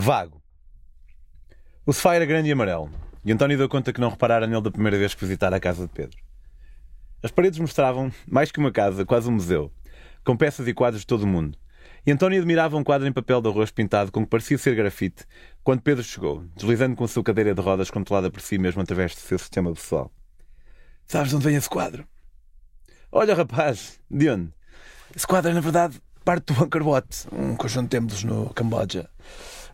Vago. O sofá era grande e amarelo, e António deu conta que não reparara nele da primeira vez que visitara a casa de Pedro. As paredes mostravam, mais que uma casa, quase um museu, com peças e quadros de todo o mundo. E António admirava um quadro em papel de arroz pintado com que parecia ser grafite, quando Pedro chegou, deslizando com a sua cadeira de rodas controlada por si mesmo através do seu sistema pessoal. Sabes de onde vem esse quadro? Olha, rapaz, de onde? Esse quadro é, na verdade, parte do Angkor Wat, um conjunto de templos no Camboja.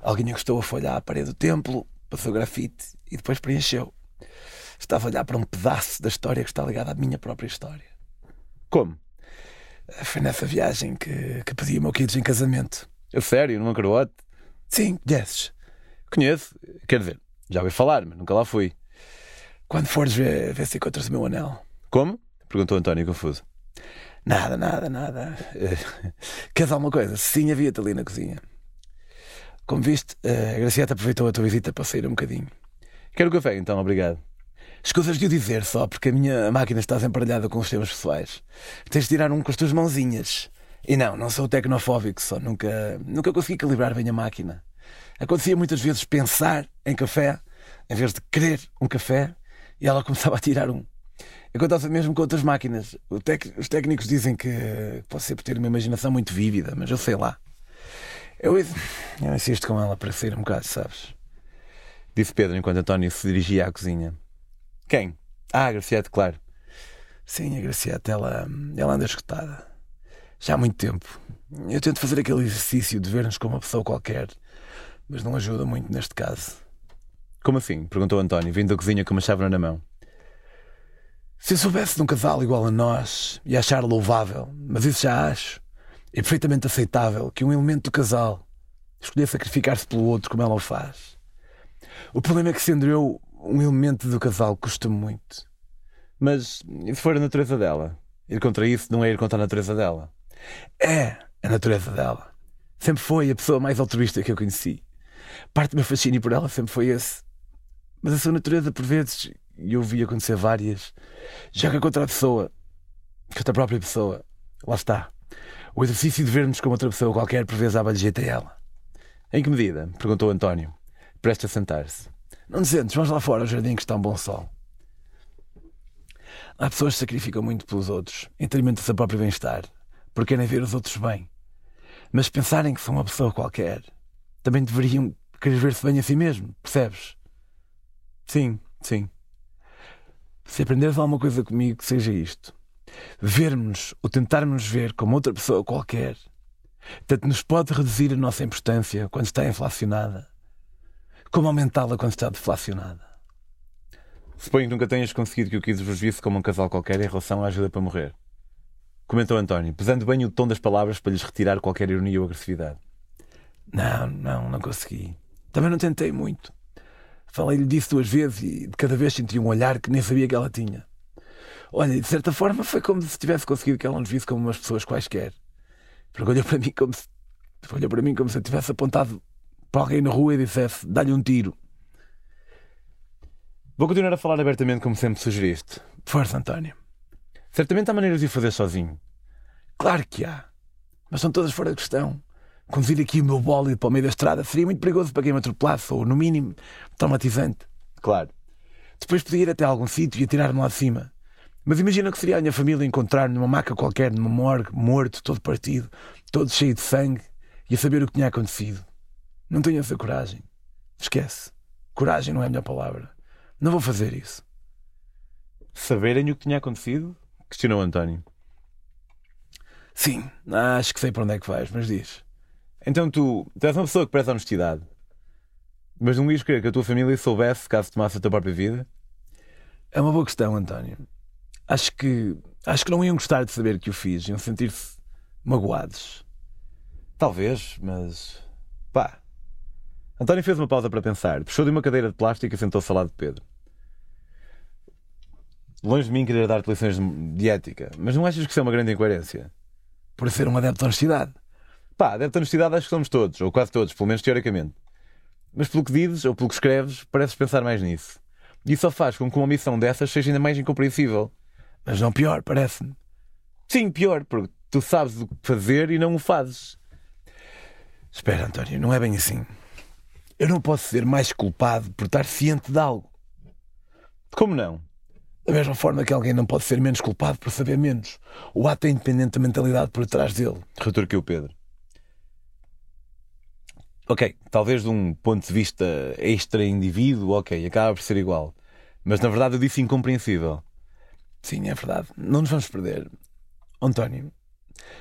Alguém encostou a folha à parede do templo, passou grafite e depois preencheu. Estava a olhar para um pedaço da história que está ligado à minha própria história. Como? Foi nessa viagem que, que pedi o meu kids em casamento. A sério, Angkor Wat? Sim, conheces? Conheço. Quer dizer, já ouvi falar, mas nunca lá fui. Quando fores ver, ver se encontras o meu anel. Como? Perguntou António confuso. Nada, nada, nada. Uh, queres alguma coisa? Sim, havia-te ali na cozinha. Como viste, uh, a Gracieta aproveitou a tua visita para sair um bocadinho. Quero café, então, obrigado. Escusas de o dizer só, porque a minha máquina está desemparelhada com os temas pessoais. Tens de tirar um com as tuas mãozinhas. E não, não sou tecnofóbico, só nunca, nunca consegui calibrar bem a máquina. Acontecia muitas vezes pensar em café, em vez de querer um café, e ela começava a tirar um. Acontece mesmo com outras máquinas. Tec... Os técnicos dizem que posso ser por ter uma imaginação muito vívida, mas eu sei lá. Eu, eu insisto com ela para sair um bocado, sabes? Disse Pedro enquanto António se dirigia à cozinha. Quem? Ah, a Graciete, claro. Sim, a Graciete, ela, ela anda escutada. Já há muito tempo. Eu tento fazer aquele exercício de ver-nos como uma pessoa qualquer, mas não ajuda muito neste caso. Como assim? perguntou António, vindo da cozinha com uma chávena na mão. Se eu soubesse de um casal igual a nós e achar louvável, mas isso já acho, é perfeitamente aceitável que um elemento do casal escolher sacrificar-se pelo outro como ela o faz. O problema é que, sendo eu um elemento do casal, custa muito. Mas se for a natureza dela? Ir contra isso não é ir contra a natureza dela? É a natureza dela. Sempre foi a pessoa mais altruísta que eu conheci. Parte do meu fascínio por ela sempre foi esse. Mas a sua natureza, por vezes, e eu vi acontecer várias, joga contra a pessoa, contra a própria pessoa. Lá está. O exercício de ver-nos como outra pessoa qualquer, por vezes, aba de ela. Em que medida? perguntou António, prestes a sentar-se. Não te sentes, vamos lá fora ao jardim que está um bom sol. Há pessoas que sacrificam muito pelos outros, em detrimento do seu próprio bem-estar, porque querem ver os outros bem. Mas pensarem que são uma pessoa qualquer, também deveriam querer ver-se bem a si mesmo, percebes? Sim, sim. Se aprenderes alguma coisa comigo, que seja isto. Vermos ou tentarmos ver como outra pessoa qualquer, tanto nos pode reduzir a nossa importância quando está inflacionada, como aumentá-la quando está deflacionada. Suponho que nunca tenhas conseguido que o Kids vos visse como um casal qualquer em relação à ajuda para morrer. Comentou António, pesando bem o tom das palavras para lhes retirar qualquer ironia ou agressividade. Não, não, não consegui. Também não tentei muito. Falei-lhe disso duas vezes e de cada vez senti um olhar que nem sabia que ela tinha. Olha, de certa forma foi como se tivesse conseguido que ela nos visse como umas pessoas quaisquer. Porque olhou para mim como se, olhou para mim como se eu tivesse apontado para alguém na rua e dissesse: dá-lhe um tiro. Vou continuar a falar abertamente como sempre sugeriste. Força, António. Certamente há maneiras de o fazer sozinho. Claro que há. Mas são todas fora de questão. Conduzir aqui o meu bólido para o meio da estrada seria muito perigoso para quem me atropelasse, ou, no mínimo, traumatizante. Claro. Depois podia ir até algum sítio e atirar-me lá de cima. Mas imagina que seria a minha família encontrar numa maca qualquer, numa morgue, morto, todo partido, todo cheio de sangue, e a saber o que tinha acontecido. Não tenho essa coragem. Esquece. Coragem não é a melhor palavra. Não vou fazer isso. Saberem o que tinha acontecido? Questionou António. Sim, acho que sei para onde é que vais, mas diz. Então tu, tu és uma pessoa que preza honestidade. Mas não ias querer que a tua família soubesse caso tomasse a tua própria vida? É uma boa questão, António. Acho que acho que não iam gostar de saber que o fiz, iam sentir-se magoados. Talvez, mas pá. António fez uma pausa para pensar, puxou de uma cadeira de plástico e sentou-se ao lado de Pedro. Longe de mim querer dar-te lições de ética, mas não achas que isso é uma grande incoerência? Por ser um adepto de honestidade. Pá, adepto de honestidade acho que somos todos, ou quase todos, pelo menos teoricamente. Mas pelo que dizes ou pelo que escreves, pareces pensar mais nisso. E isso só faz com que uma missão dessas seja ainda mais incompreensível. Mas não pior, parece-me. Sim, pior, porque tu sabes o que fazer e não o fazes. Espera, António, não é bem assim. Eu não posso ser mais culpado por estar ciente de algo. Como não? Da mesma forma que alguém não pode ser menos culpado por saber menos. O ato é independente da mentalidade por trás dele. Retorquiu Pedro. Ok, talvez de um ponto de vista extra-indivíduo, ok, acaba por ser igual. Mas na verdade eu disse incompreensível. Sim, é verdade. Não nos vamos perder. António,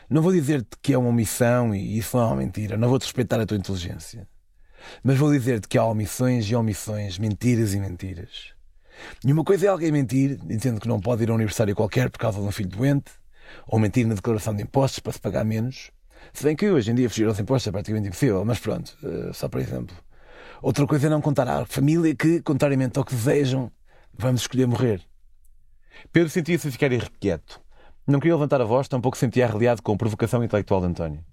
não vou dizer-te que é uma omissão e isso não é uma mentira. Não vou respeitar a tua inteligência. Mas vou dizer-te que há omissões e omissões, mentiras e mentiras. E uma coisa é alguém mentir, dizendo que não pode ir a um aniversário qualquer por causa de um filho doente, ou mentir na declaração de impostos para se pagar menos. Se bem que hoje em dia fugir aos impostos é praticamente impossível, mas pronto, uh, só por exemplo. Outra coisa é não contar à família que, contrariamente ao que desejam, vamos escolher morrer. Pedro sentia-se ficar irrequieto. Não queria levantar a voz, tampouco sentia arreliado com a provocação intelectual de António.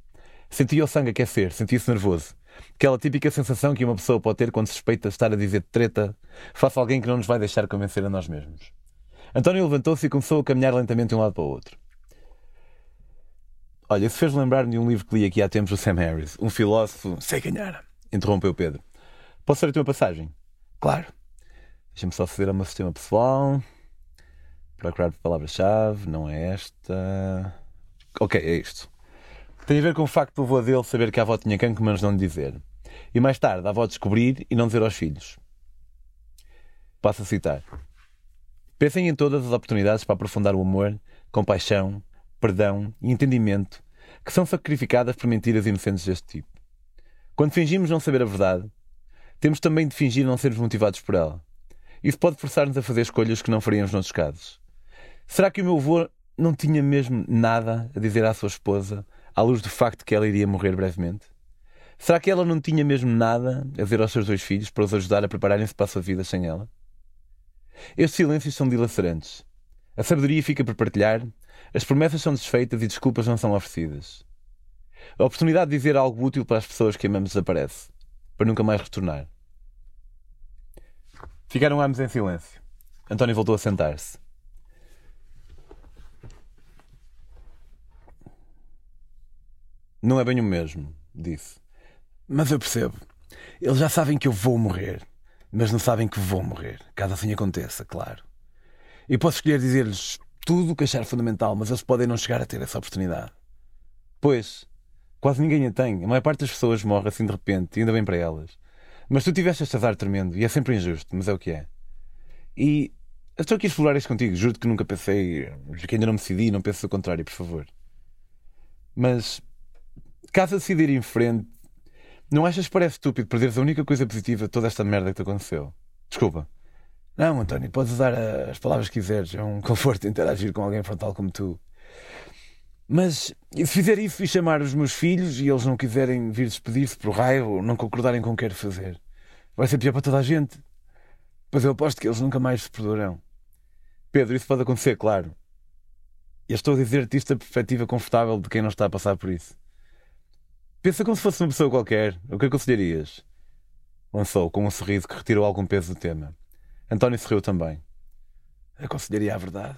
Sentia o sangue aquecer, sentia-se nervoso. Aquela típica sensação que uma pessoa pode ter quando suspeita de estar a dizer treta face a alguém que não nos vai deixar convencer a nós mesmos. António levantou-se e começou a caminhar lentamente de um lado para o outro. Olha, isso fez lembrar-me de um livro que li aqui há tempos do Sam Harris, um filósofo. Sei ganhar. Interrompeu Pedro. Posso ler-te uma passagem? Claro. Deixa-me só aceder ao meu sistema pessoal. Procurar palavra-chave. Não é esta. Ok, é isto. Tem a ver com o facto do avô dele saber que a avó tinha cancro, mas não lhe dizer. E mais tarde, a avó descobrir e não dizer aos filhos. Passo a citar. Pensem em todas as oportunidades para aprofundar o amor, compaixão, perdão e entendimento que são sacrificadas por mentiras inocentes deste tipo. Quando fingimos não saber a verdade, temos também de fingir não sermos motivados por ela. Isso pode forçar-nos a fazer escolhas que não faríamos noutros casos. Será que o meu avô não tinha mesmo nada a dizer à sua esposa à luz do facto que ela iria morrer brevemente? Será que ela não tinha mesmo nada a dizer aos seus dois filhos para os ajudar a prepararem-se para a sua vida sem ela? Estes silêncios são dilacerantes. A sabedoria fica por partilhar as promessas são desfeitas e desculpas não são oferecidas. A oportunidade de dizer algo útil para as pessoas que amamos desaparece, para nunca mais retornar. Ficaram ambos em silêncio. António voltou a sentar-se. Não é bem o mesmo, disse. Mas eu percebo. Eles já sabem que eu vou morrer, mas não sabem que vou morrer, caso assim aconteça, claro. E posso escolher dizer-lhes tudo o que achar fundamental, mas eles podem não chegar a ter essa oportunidade. Pois, quase ninguém a tem. A maior parte das pessoas morre assim de repente, e ainda bem para elas. Mas tu tiveste este azar tremendo, e é sempre injusto, mas é o que é. E eu estou aqui a explorar isto contigo, juro que nunca pensei, que ainda não me decidi, não penso o contrário, por favor. Mas, caso decidir ir em frente, não achas que parece estúpido perderes a única coisa positiva de toda esta merda que te aconteceu? Desculpa. Não, António, podes usar as palavras que quiseres. É um conforto interagir com alguém frontal como tu. Mas se fizer isso e chamar os meus filhos e eles não quiserem vir despedir-se por raiva ou não concordarem com o que quero fazer, vai ser pior para toda a gente. Pois eu aposto que eles nunca mais se perdoarão. Pedro, isso pode acontecer, claro. E estou a dizer-te isto da perspectiva confortável de quem não está a passar por isso. Pensa como se fosse uma pessoa qualquer. O que aconselharias? Lançou com um sorriso que retirou algum peso do tema. António sorriu também. Aconselharia a verdade.